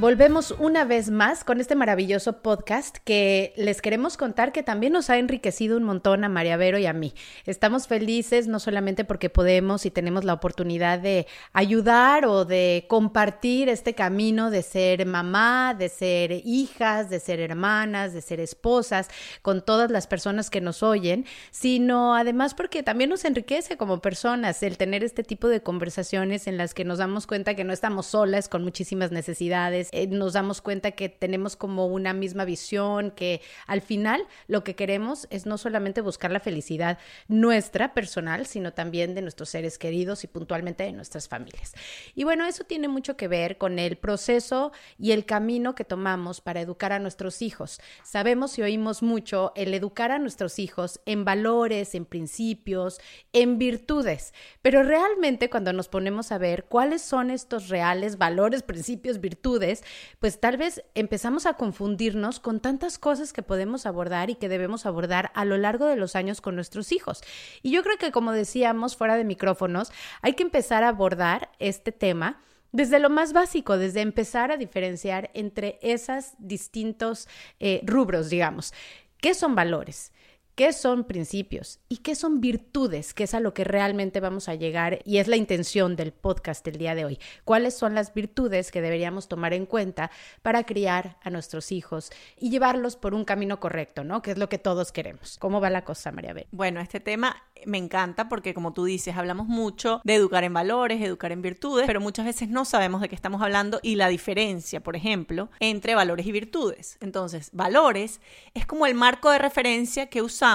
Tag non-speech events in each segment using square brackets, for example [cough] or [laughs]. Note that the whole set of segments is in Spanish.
Volvemos una vez más con este maravilloso podcast que les queremos contar que también nos ha enriquecido un montón a María Vero y a mí. Estamos felices no solamente porque podemos y tenemos la oportunidad de ayudar o de compartir este camino de ser mamá, de ser hijas, de ser hermanas, de ser esposas con todas las personas que nos oyen, sino además porque también nos enriquece como personas el tener este tipo de conversaciones en las que nos damos cuenta que no estamos solas con muchísimas necesidades eh, nos damos cuenta que tenemos como una misma visión, que al final lo que queremos es no solamente buscar la felicidad nuestra personal, sino también de nuestros seres queridos y puntualmente de nuestras familias. Y bueno, eso tiene mucho que ver con el proceso y el camino que tomamos para educar a nuestros hijos. Sabemos y oímos mucho el educar a nuestros hijos en valores, en principios, en virtudes, pero realmente cuando nos ponemos a ver cuáles son estos reales valores, principios, virtudes, pues tal vez empezamos a confundirnos con tantas cosas que podemos abordar y que debemos abordar a lo largo de los años con nuestros hijos. Y yo creo que como decíamos fuera de micrófonos, hay que empezar a abordar este tema desde lo más básico, desde empezar a diferenciar entre esos distintos eh, rubros, digamos. ¿Qué son valores? Qué son principios y qué son virtudes, que es a lo que realmente vamos a llegar y es la intención del podcast del día de hoy. ¿Cuáles son las virtudes que deberíamos tomar en cuenta para criar a nuestros hijos y llevarlos por un camino correcto, ¿no? Que es lo que todos queremos. ¿Cómo va la cosa, María B? Bueno, este tema me encanta porque como tú dices, hablamos mucho de educar en valores, educar en virtudes, pero muchas veces no sabemos de qué estamos hablando y la diferencia, por ejemplo, entre valores y virtudes. Entonces, valores es como el marco de referencia que usamos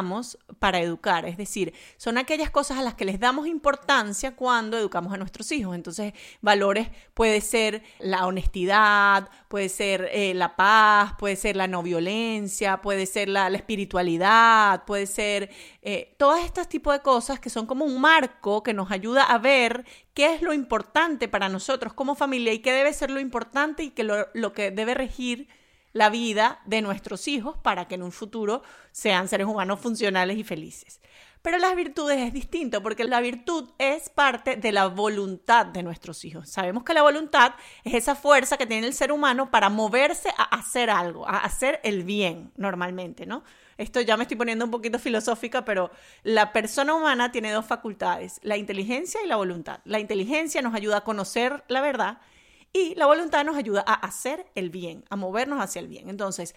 para educar, es decir, son aquellas cosas a las que les damos importancia cuando educamos a nuestros hijos. Entonces, valores puede ser la honestidad, puede ser eh, la paz, puede ser la no violencia, puede ser la, espiritualidad, puede ser eh, todos estos tipos de cosas que son como un marco que nos ayuda a ver qué es lo importante para nosotros como familia y qué debe ser lo importante y que lo que debe regir la vida de nuestros hijos para que en un futuro sean seres humanos funcionales y felices. Pero las virtudes es distinto porque la virtud es parte de la voluntad de nuestros hijos. Sabemos que la voluntad es esa fuerza que tiene el ser humano para moverse a hacer algo, a hacer el bien normalmente, ¿no? Esto ya me estoy poniendo un poquito filosófica, pero la persona humana tiene dos facultades, la inteligencia y la voluntad. La inteligencia nos ayuda a conocer la verdad y la voluntad nos ayuda a hacer el bien, a movernos hacia el bien. Entonces,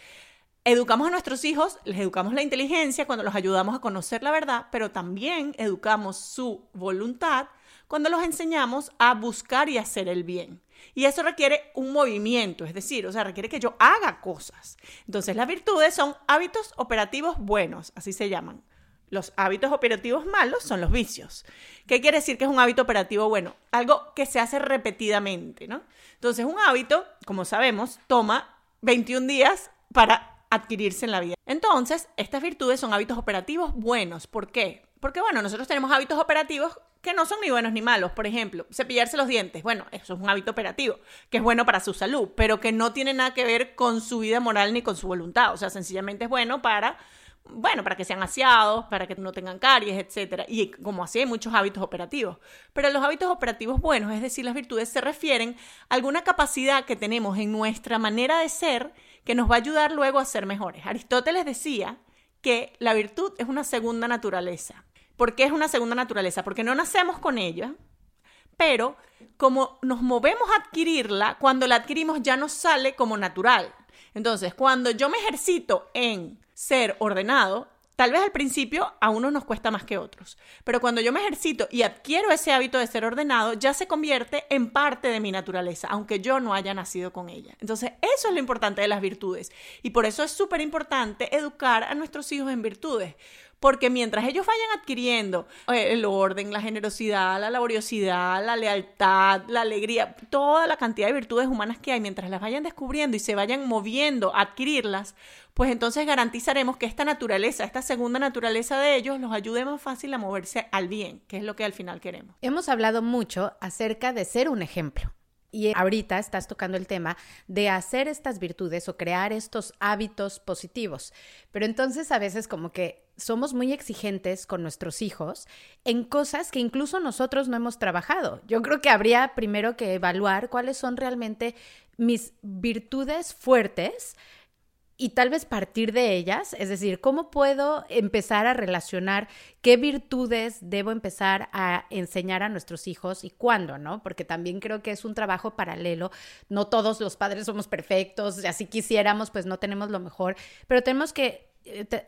educamos a nuestros hijos, les educamos la inteligencia cuando los ayudamos a conocer la verdad, pero también educamos su voluntad cuando los enseñamos a buscar y hacer el bien. Y eso requiere un movimiento, es decir, o sea, requiere que yo haga cosas. Entonces, las virtudes son hábitos operativos buenos, así se llaman. Los hábitos operativos malos son los vicios. ¿Qué quiere decir que es un hábito operativo bueno? Algo que se hace repetidamente, ¿no? Entonces, un hábito, como sabemos, toma 21 días para adquirirse en la vida. Entonces, estas virtudes son hábitos operativos buenos. ¿Por qué? Porque, bueno, nosotros tenemos hábitos operativos que no son ni buenos ni malos. Por ejemplo, cepillarse los dientes. Bueno, eso es un hábito operativo, que es bueno para su salud, pero que no tiene nada que ver con su vida moral ni con su voluntad. O sea, sencillamente es bueno para bueno, para que sean aseados, para que no tengan caries, etcétera. Y como así hay muchos hábitos operativos. Pero los hábitos operativos buenos, es decir, las virtudes, se refieren a alguna capacidad que tenemos en nuestra manera de ser que nos va a ayudar luego a ser mejores. Aristóteles decía que la virtud es una segunda naturaleza. ¿Por qué es una segunda naturaleza? Porque no nacemos con ella, pero como nos movemos a adquirirla, cuando la adquirimos ya nos sale como natural. Entonces, cuando yo me ejercito en ser ordenado, tal vez al principio a unos nos cuesta más que otros, pero cuando yo me ejercito y adquiero ese hábito de ser ordenado, ya se convierte en parte de mi naturaleza, aunque yo no haya nacido con ella. Entonces, eso es lo importante de las virtudes. Y por eso es súper importante educar a nuestros hijos en virtudes, porque mientras ellos vayan adquiriendo eh, el orden, la generosidad, la laboriosidad, la lealtad, la alegría, toda la cantidad de virtudes humanas que hay, mientras las vayan descubriendo y se vayan moviendo a adquirirlas, pues entonces garantizaremos que esta naturaleza, esta segunda naturaleza de ellos, los ayude más fácil a moverse al bien, que es lo que al final queremos. Hemos hablado mucho acerca de ser un ejemplo. Y ahorita estás tocando el tema de hacer estas virtudes o crear estos hábitos positivos. Pero entonces a veces como que somos muy exigentes con nuestros hijos en cosas que incluso nosotros no hemos trabajado. Yo creo que habría primero que evaluar cuáles son realmente mis virtudes fuertes y tal vez partir de ellas, es decir, cómo puedo empezar a relacionar qué virtudes debo empezar a enseñar a nuestros hijos y cuándo, ¿no? Porque también creo que es un trabajo paralelo. No todos los padres somos perfectos, así quisiéramos, pues no tenemos lo mejor, pero tenemos que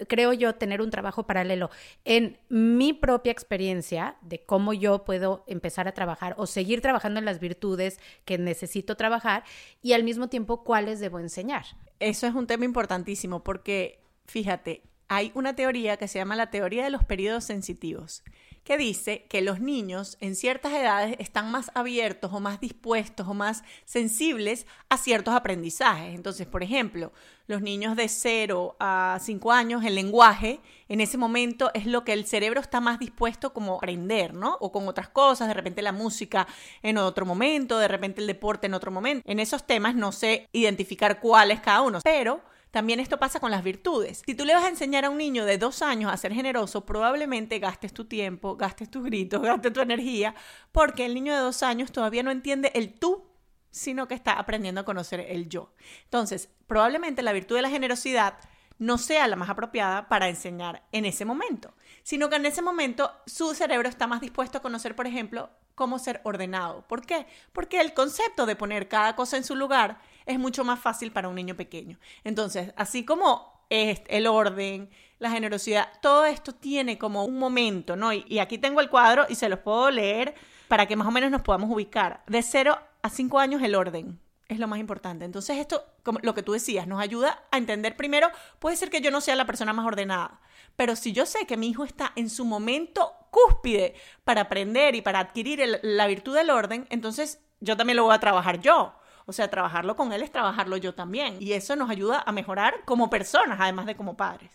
creo yo, tener un trabajo paralelo en mi propia experiencia de cómo yo puedo empezar a trabajar o seguir trabajando en las virtudes que necesito trabajar y al mismo tiempo cuáles debo enseñar. Eso es un tema importantísimo porque, fíjate, hay una teoría que se llama la teoría de los periodos sensitivos que dice que los niños en ciertas edades están más abiertos o más dispuestos o más sensibles a ciertos aprendizajes. Entonces, por ejemplo, los niños de 0 a 5 años, el lenguaje, en ese momento es lo que el cerebro está más dispuesto como a aprender, ¿no? O con otras cosas, de repente la música en otro momento, de repente el deporte en otro momento. En esos temas no sé identificar cuál es cada uno, pero también esto pasa con las virtudes. Si tú le vas a enseñar a un niño de dos años a ser generoso, probablemente gastes tu tiempo, gastes tus gritos, [laughs] gastes tu energía, porque el niño de dos años todavía no entiende el tú, sino que está aprendiendo a conocer el yo. Entonces, probablemente la virtud de la generosidad no sea la más apropiada para enseñar en ese momento, sino que en ese momento su cerebro está más dispuesto a conocer, por ejemplo, cómo ser ordenado. ¿Por qué? Porque el concepto de poner cada cosa en su lugar es mucho más fácil para un niño pequeño. Entonces, así como el orden, la generosidad, todo esto tiene como un momento, ¿no? Y, aquí tengo el cuadro y se los puedo leer para que más o menos nos podamos ubicar. De 0 a 5 años el orden es lo más importante. Entonces esto, como lo que tú decías, nos ayuda a entender primero, puede ser que yo no sea la persona más ordenada, pero si yo sé que mi hijo está en su momento cúspide para aprender y para adquirir la virtud del orden, entonces yo también lo voy a trabajar yo. O sea, trabajarlo con él es trabajarlo yo también. Y eso nos ayuda a mejorar como personas, además de como padres.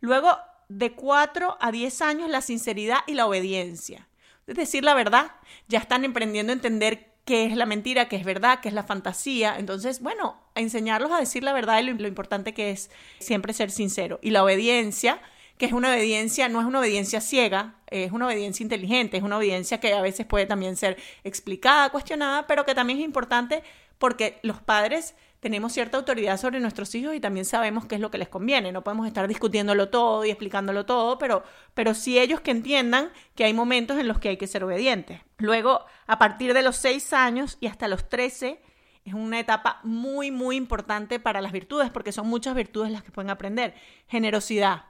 Luego, de 4 a 10 años, la sinceridad y la obediencia. Es decir, la verdad, ya están emprendiendo a entender qué es la mentira, qué es verdad, qué es la fantasía. Entonces, bueno, enseñarlos a decir la verdad y lo, lo importante que es siempre ser sincero. Y la obediencia, que es una obediencia, no es una obediencia ciega, es una obediencia inteligente, es una obediencia que a veces puede también ser explicada, cuestionada, pero que también es importante porque los padres tenemos cierta autoridad sobre nuestros hijos y también sabemos qué es lo que les conviene. No podemos estar discutiéndolo todo y explicándolo todo, pero, pero sí ellos que entiendan que hay momentos en los que hay que ser obedientes. Luego, a partir de los seis años y hasta los 13, es una etapa muy, muy importante para las virtudes, porque son muchas virtudes las que pueden aprender. Generosidad.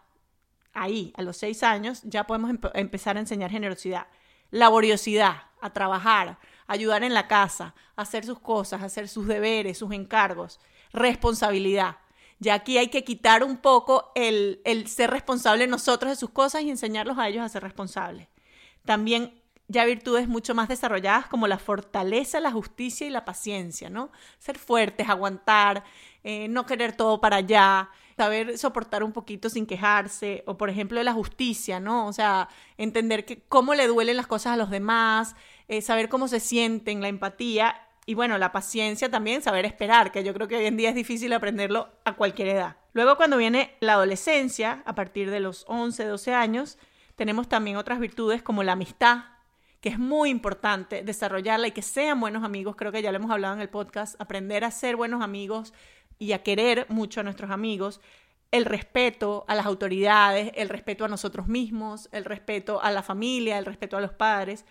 Ahí, a los seis años, ya podemos empezar a enseñar generosidad. Laboriosidad, a trabajar, ayudar en la casa, hacer sus cosas, hacer sus deberes, sus encargos, responsabilidad. Ya aquí hay que quitar un poco el, el ser responsable nosotros de sus cosas y enseñarlos a ellos a ser responsables. También ya virtudes mucho más desarrolladas como la fortaleza, la justicia y la paciencia, ¿no? Ser fuertes, aguantar, eh, no querer todo para allá, saber soportar un poquito sin quejarse, o por ejemplo la justicia, ¿no? O sea, entender que cómo le duelen las cosas a los demás, eh, saber cómo se sienten, la empatía y bueno, la paciencia también, saber esperar, que yo creo que hoy en día es difícil aprenderlo a cualquier edad. Luego cuando viene la adolescencia, a partir de los 11, 12 años, tenemos también otras virtudes como la amistad, que es muy importante desarrollarla y que sean buenos amigos, creo que ya lo hemos hablado en el podcast, aprender a ser buenos amigos y a querer mucho a nuestros amigos, el respeto a las autoridades, el respeto a nosotros mismos, el respeto a la familia, el respeto a los padres.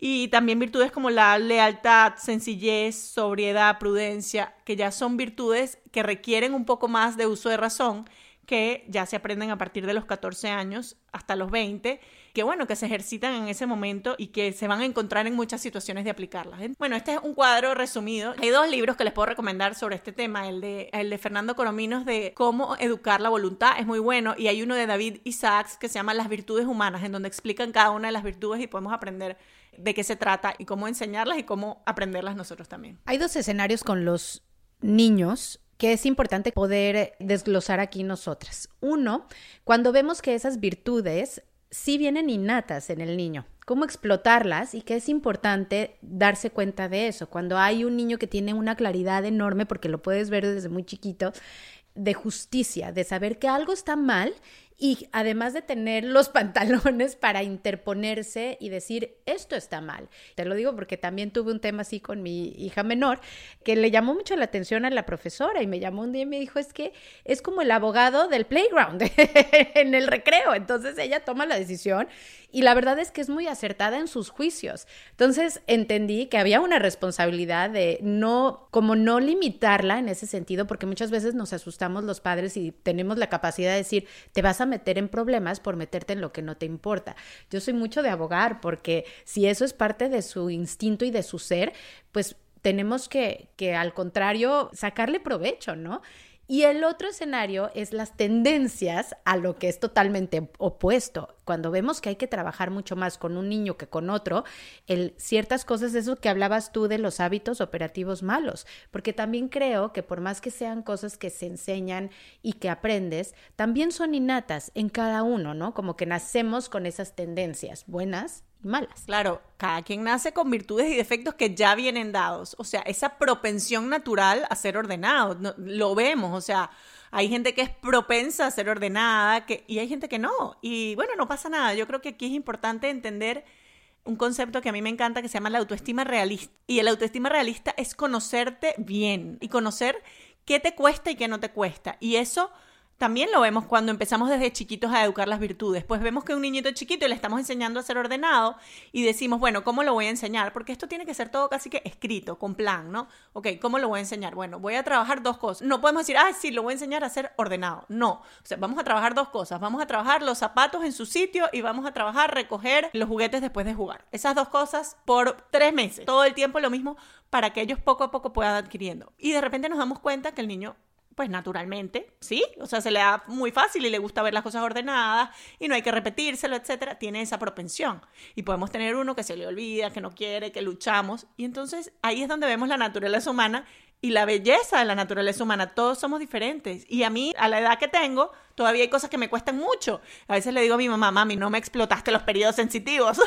Y también virtudes como la lealtad, sencillez, sobriedad, prudencia, que ya son virtudes que requieren un poco más de uso de razón, que ya se aprenden a partir de los 14 años hasta los 20 que bueno, que se ejercitan en ese momento y que se van a encontrar en muchas situaciones de aplicarlas. Bueno, este es un cuadro resumido. Hay dos libros que les puedo recomendar sobre este tema, el de, el de Fernando Corominos de cómo educar la voluntad, es muy bueno, y hay uno de David Isaacs que se llama Las virtudes humanas, en donde explican cada una de las virtudes y podemos aprender de qué se trata y cómo enseñarlas y cómo aprenderlas nosotros también. Hay dos escenarios con los niños que es importante poder desglosar aquí nosotras. Uno, cuando vemos que esas virtudes sí vienen innatas en el niño. Cómo explotarlas y que es importante darse cuenta de eso. Cuando hay un niño que tiene una claridad enorme, porque lo puedes ver desde muy chiquito, de justicia, de saber que algo está mal y además de tener los [laughs] pantalones para interponerse y decir, esto está mal. Te lo digo porque también tuve un tema así con mi hija menor, que le llamó mucho la atención a la profesora y me llamó un día y me dijo, es que es como el abogado del playground [laughs] en el recreo. Entonces ella toma la decisión y la verdad es que es muy acertada en sus juicios. Entonces entendí que había una responsabilidad de no, como no limitarla en ese sentido, porque muchas veces nos asustamos los padres y tenemos la capacidad de decir, te vas a meter en problemas por meterte en lo que no te importa. Yo soy mucho de abogar, porque si eso es parte de su instinto y de su ser, pues tenemos que, que al contrario, sacarle provecho, ¿no? Y el otro escenario es las tendencias a lo que es totalmente opuesto. Cuando vemos que hay que trabajar mucho más con un niño que con otro, el, ciertas cosas, eso que hablabas tú de los hábitos operativos malos, porque también creo que por más que sean cosas que se enseñan y que aprendes, también son innatas en cada uno, ¿no? Como que nacemos con esas tendencias, buenas malas. Claro, cada quien nace con virtudes y defectos que ya vienen dados. O sea, esa propensión natural a ser ordenado, lo vemos, o sea, hay gente que es propensa a ser ordenada que, y hay gente que no. Y bueno, no pasa nada. Yo creo que aquí es importante entender un concepto que a mí me encanta que se llama la autoestima realista. Y el autoestima realista es conocerte bien y conocer qué te cuesta y qué no te cuesta. Y eso también lo vemos cuando empezamos desde chiquitos a educar las virtudes. Pues vemos que un niñito chiquito le estamos enseñando a ser ordenado y decimos, bueno, ¿cómo lo voy a enseñar? Porque esto tiene que ser todo casi que escrito, con plan, ¿no? Ok, ¿cómo lo voy a enseñar? Bueno, voy a trabajar dos cosas. No podemos decir, ah, sí, lo voy a enseñar a ser ordenado. No, o sea, vamos a trabajar dos cosas. Vamos a trabajar los zapatos en su sitio y vamos a trabajar recoger los juguetes después de jugar. Esas dos cosas por tres meses. Todo el tiempo lo mismo para que ellos poco a poco puedan adquiriendo. Y de repente nos damos cuenta que el niño pues naturalmente, ¿sí? O sea, se le da muy fácil y le gusta ver las cosas ordenadas y no hay que repetírselo, etcétera. Tiene esa propensión. Y podemos tener uno que se le olvida, que no quiere, que luchamos. Y entonces ahí es donde vemos la naturaleza humana y la belleza de la naturaleza humana. Todos somos diferentes. Y a mí, a la edad que tengo, todavía hay cosas que me cuestan mucho. A veces le digo a mi mamá, mami, no me explotaste los periodos sensitivos.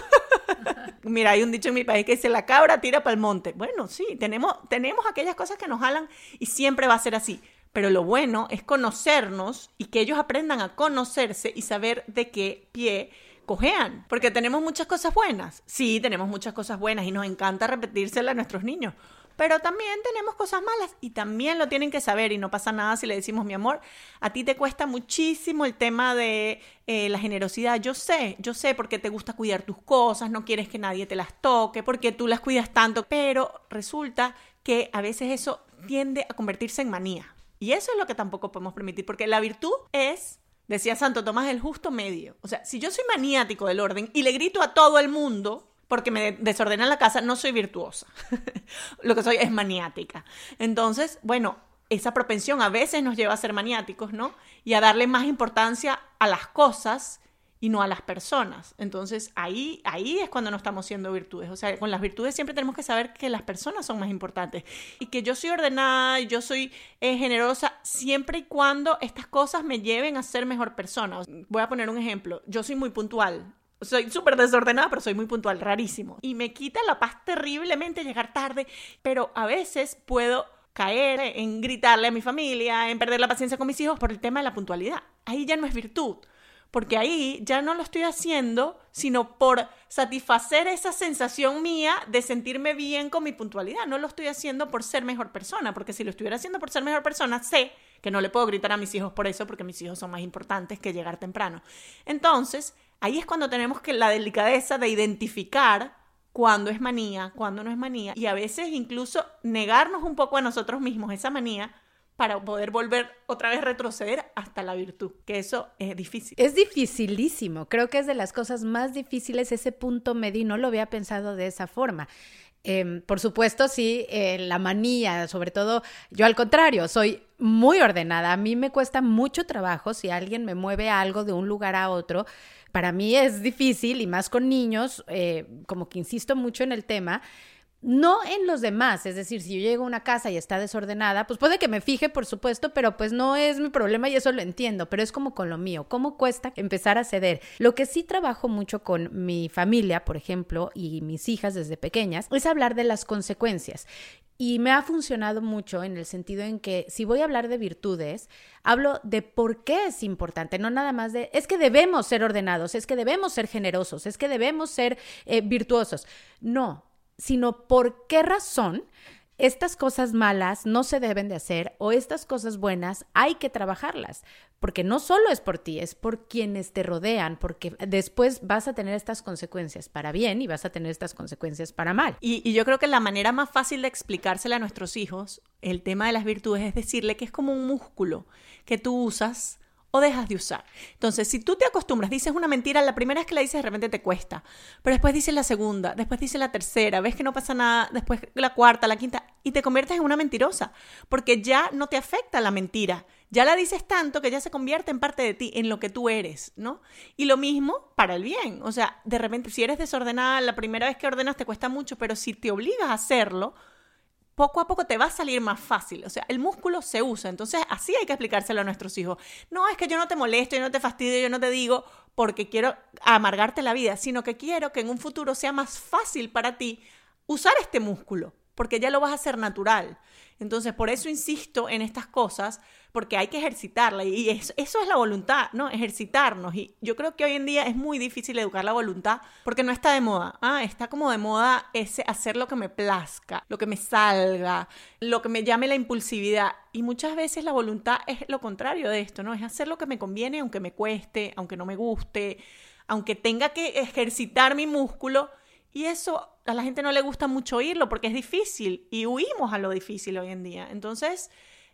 [laughs] Mira, hay un dicho en mi país que dice, la cabra tira para el monte. Bueno, sí, tenemos, tenemos aquellas cosas que nos jalan y siempre va a ser así. Pero lo bueno es conocernos y que ellos aprendan a conocerse y saber de qué pie cojean. Porque tenemos muchas cosas buenas. Sí, tenemos muchas cosas buenas y nos encanta repetírselas a nuestros niños. Pero también tenemos cosas malas y también lo tienen que saber y no pasa nada si le decimos, mi amor, a ti te cuesta muchísimo el tema de eh, la generosidad. Yo sé, yo sé porque te gusta cuidar tus cosas, no quieres que nadie te las toque, porque tú las cuidas tanto, pero resulta que a veces eso tiende a convertirse en manía. Y eso es lo que tampoco podemos permitir, porque la virtud es, decía Santo Tomás, el justo medio. O sea, si yo soy maniático del orden y le grito a todo el mundo porque me desordena la casa, no soy virtuosa. [laughs] lo que soy es maniática. Entonces, bueno, esa propensión a veces nos lleva a ser maniáticos, ¿no? Y a darle más importancia a las cosas y no a las personas. Entonces ahí, ahí es cuando no estamos siendo virtudes. O sea, con las virtudes siempre tenemos que saber que las personas son más importantes y que yo soy ordenada, yo soy eh, generosa siempre y cuando estas cosas me lleven a ser mejor persona. Voy a poner un ejemplo. Yo soy muy puntual. Soy súper desordenada, pero soy muy puntual, rarísimo. Y me quita la paz terriblemente llegar tarde, pero a veces puedo caer en gritarle a mi familia, en perder la paciencia con mis hijos por el tema de la puntualidad. Ahí ya no es virtud porque ahí ya no lo estoy haciendo, sino por satisfacer esa sensación mía de sentirme bien con mi puntualidad. No lo estoy haciendo por ser mejor persona, porque si lo estuviera haciendo por ser mejor persona, sé que no le puedo gritar a mis hijos por eso, porque mis hijos son más importantes que llegar temprano. Entonces, ahí es cuando tenemos que la delicadeza de identificar cuándo es manía, cuándo no es manía, y a veces incluso negarnos un poco a nosotros mismos esa manía para poder volver otra vez retroceder hasta la virtud, que eso es difícil. Es dificilísimo, creo que es de las cosas más difíciles ese punto medio y no lo había pensado de esa forma. Em, por supuesto, sí, eh, la manía, sobre todo yo al contrario, soy muy ordenada. A mí me cuesta mucho trabajo si alguien me mueve algo de un lugar a otro. Para mí es difícil y más con niños, eh, como que insisto mucho en el tema no en los demás, es decir, si yo llego a una casa y está desordenada, pues puede que me fije, por supuesto, pero pues no es mi problema y eso lo entiendo, pero es como con lo mío, ¿cómo cuesta empezar a ceder? Lo que sí trabajo mucho con mi familia, por ejemplo, y mis hijas desde pequeñas, es hablar de las consecuencias. Y me ha funcionado mucho en el sentido en que si voy a hablar de virtudes, hablo de por qué es importante, no nada más de, es que debemos ser ordenados, es que debemos ser generosos, es que debemos ser eh, virtuosos. No, sino por qué razón estas cosas malas no se deben de hacer o estas cosas buenas hay que trabajarlas, porque no solo es por ti, es por quienes te rodean, porque después vas a tener estas consecuencias para bien y vas a tener estas consecuencias para mal. Y, yo creo que la manera más fácil de explicársela a nuestros hijos el tema de las virtudes es decirle que es como un músculo que tú usas o dejas de usar. Entonces, si tú te acostumbras, dices una mentira, la primera vez que la dices de repente te cuesta, pero después dices la segunda, después dices la tercera, ves que no pasa nada, después la cuarta, la quinta, y te conviertes en una mentirosa, porque ya no te afecta la mentira, ya la dices tanto que ya se convierte en parte de ti, en lo que tú eres, ¿no? Y lo mismo para el bien, o sea, de repente si eres desordenada, la primera vez que ordenas te cuesta mucho, pero si te obligas a hacerlo, poco a poco te va a salir más fácil. O sea, el músculo se usa. Entonces, así hay que explicárselo a nuestros hijos. No es que yo no te molesto, yo no te fastidio, yo no te digo porque quiero amargarte la vida, sino que quiero que en un futuro sea más fácil para ti usar este músculo, porque ya lo vas a hacer natural. Entonces, por eso insisto en estas cosas, porque hay que ejercitarla y eso, es la voluntad, ¿no? Ejercitarnos. Y yo creo que hoy en día es muy difícil educar la voluntad porque no está de moda. Ah, está como de moda ese hacer lo que me plazca, lo que me salga, lo que me llame la impulsividad. Y muchas veces la voluntad es lo contrario de esto, ¿no? Es hacer lo que me conviene aunque me cueste, aunque no me guste, aunque tenga que ejercitar mi músculo. Y eso a la gente no le gusta mucho oírlo porque es difícil y huimos a lo difícil hoy en día. Entonces,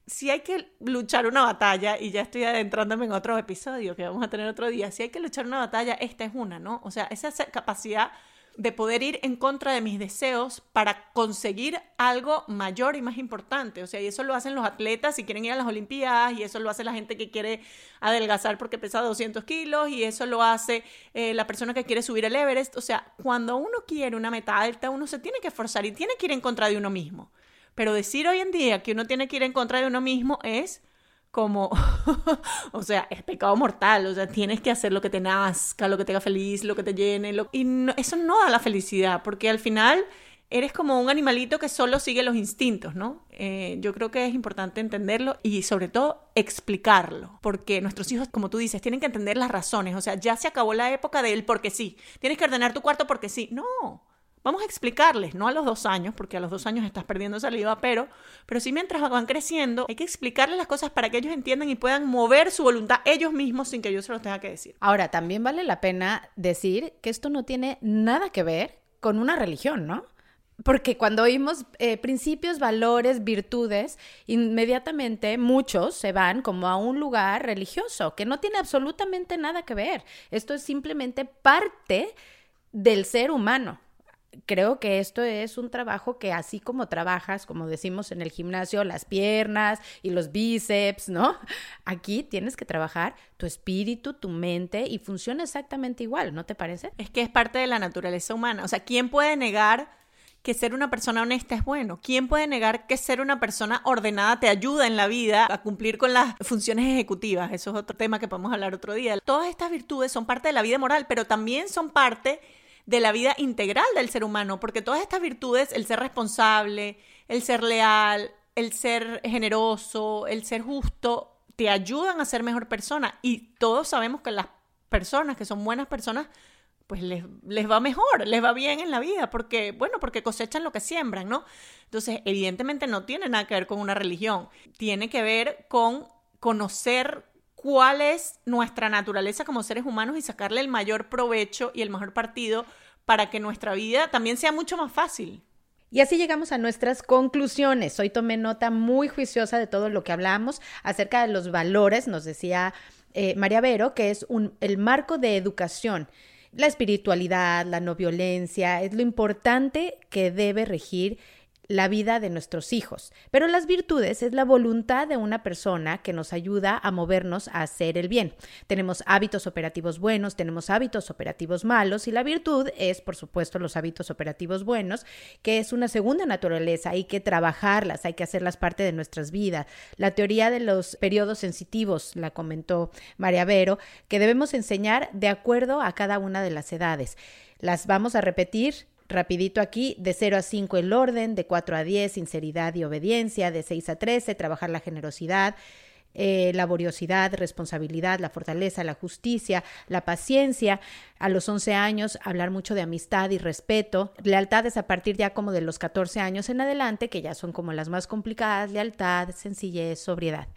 si hay que luchar una batalla, y ya estoy adentrándome en otro episodio que vamos a tener otro día, si hay que luchar una batalla, esta es una, ¿no? O sea, esa capacidad de poder ir en contra de mis deseos para conseguir algo mayor y más importante. O sea, y eso lo hacen los atletas si quieren ir a las Olimpiadas, y eso lo hace la gente que quiere adelgazar porque pesa 200 kilos, y eso lo hace eh, la persona que quiere subir el Everest. O sea, cuando uno quiere una meta alta, uno se tiene que esforzar y tiene que ir en contra de uno mismo. Pero decir hoy en día que uno tiene que ir en contra de uno mismo es como, [laughs] o sea, es pecado mortal, o sea, tienes que hacer lo que te nazca, lo que te haga feliz, lo que te llene, y eso no da la felicidad, porque al final eres como un animalito que solo sigue los instintos, ¿no? Eh, yo creo que es importante entenderlo y sobre todo explicarlo, porque nuestros hijos, como tú dices, tienen que entender las razones, o sea, ya se acabó la época del porque sí, tienes que ordenar tu cuarto porque sí, no, Vamos a explicarles, no a los dos años, porque a los dos años estás perdiendo saliva, pero, pero sí mientras van creciendo, hay que explicarles las cosas para que ellos entiendan y puedan mover su voluntad ellos mismos sin que yo se los tenga que decir. Ahora, también vale la pena decir que esto no tiene nada que ver con una religión, ¿no? Porque cuando oímos eh, principios, valores, virtudes, inmediatamente muchos se van como a un lugar religioso, que no tiene absolutamente nada que ver. Esto es simplemente parte del ser humano creo que esto es un trabajo que así como trabajas, como decimos en el gimnasio, las piernas y los bíceps, ¿no? [laughs] Aquí tienes que trabajar tu espíritu, tu mente y funciona exactamente igual, ¿no te parece? Es que es parte de la naturaleza humana. O sea, ¿quién puede negar que ser una persona honesta es bueno? ¿Quién puede negar que ser una persona ordenada te ayuda en la vida a cumplir con las funciones ejecutivas? Eso es otro tema que podemos hablar otro día. Todas estas virtudes son parte de la vida moral, pero también son parte de la vida integral del ser humano, porque todas estas virtudes, el ser responsable, el ser leal, el ser generoso, el ser justo, te ayudan a ser mejor persona. Y todos sabemos que las personas que son buenas personas, pues les, les, va mejor, les va bien en la vida, porque, bueno, porque cosechan lo que siembran, ¿no? Entonces, evidentemente no tiene nada que ver con una religión, tiene que ver con conocer cuál es nuestra naturaleza como seres humanos y sacarle el mayor provecho y el mejor partido para que nuestra vida también sea mucho más fácil. Y así llegamos a nuestras conclusiones. Hoy tomé nota muy juiciosa de todo lo que hablamos acerca de los valores, nos decía eh, María Vero, que es un, el marco de educación. La espiritualidad, la no violencia, es lo importante que debe regir la vida de nuestros hijos. Pero las virtudes es la voluntad de una persona que nos ayuda a movernos a hacer el bien. Tenemos hábitos operativos buenos, tenemos hábitos operativos malos y la virtud es, por supuesto, los hábitos operativos buenos, que es una segunda naturaleza. Hay que trabajarlas, hay que hacerlas parte de nuestras vidas. La teoría de los periodos sensitivos, la comentó María Vero, que debemos enseñar de acuerdo a cada una de las edades. Las vamos a repetir rapidito aquí, de 0 a 5 el orden, de 4 a 10 sinceridad y obediencia, de 6 a 13 trabajar la generosidad, eh, laboriosidad, responsabilidad, la fortaleza, la justicia, la paciencia. A los 11 años, hablar mucho de amistad y respeto. Lealtades a partir ya como de los 14 años en adelante, que ya son como las más complicadas, lealtad, sencillez, sobriedad.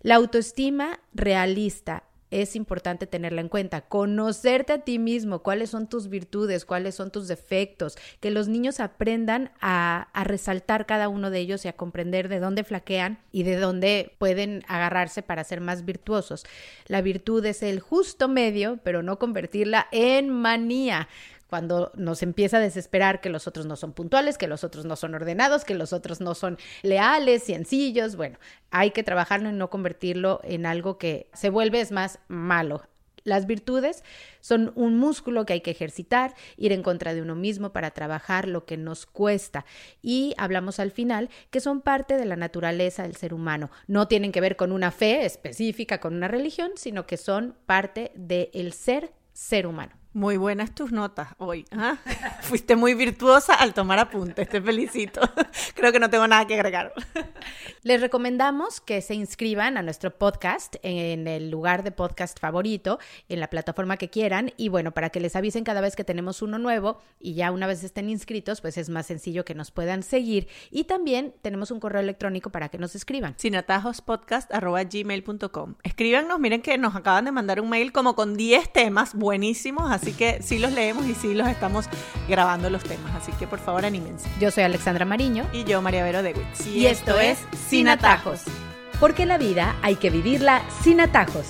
La autoestima realista, es importante tenerla en cuenta. Conocerte a ti mismo, cuáles son tus virtudes, cuáles son tus defectos, que los niños aprendan a, resaltar cada uno de ellos y a comprender de dónde flaquean y de dónde pueden agarrarse para ser más virtuosos. La virtud es el justo medio, pero no convertirla en manía cuando nos empieza a desesperar que los otros no son puntuales, que los otros no son ordenados, que los otros no son leales, sencillos, bueno, hay que trabajarlo y no convertirlo en algo que se vuelve es más malo. Las virtudes son un músculo que hay que ejercitar, ir en contra de uno mismo para trabajar lo que nos cuesta. Y hablamos al final que son parte de la naturaleza del ser humano. No tienen que ver con una fe específica, con una religión, sino que son parte del ser ser humano. Muy buenas tus notas hoy. ¿ah? [laughs] Fuiste muy virtuosa al tomar apuntes, te felicito. [laughs] Creo que no tengo nada que agregar. [laughs] Les recomendamos que se inscriban a nuestro podcast en el lugar de podcast favorito, en la plataforma que quieran. Y bueno, para que les avisen cada vez que tenemos uno nuevo y ya una vez estén inscritos, pues es más sencillo que nos puedan seguir. Y también tenemos un correo electrónico para que nos escriban. sinatajospodcast.gmail.com Escríbanos, miren que nos acaban de mandar un mail como con 10 temas buenísimos así que sí los leemos y sí los estamos grabando los temas, así que por favor anímense. Yo soy Alexandra Mariño. Y yo María Vero Dewitz. Y, y esto es Sin Atajos. Porque la vida hay que vivirla sin atajos.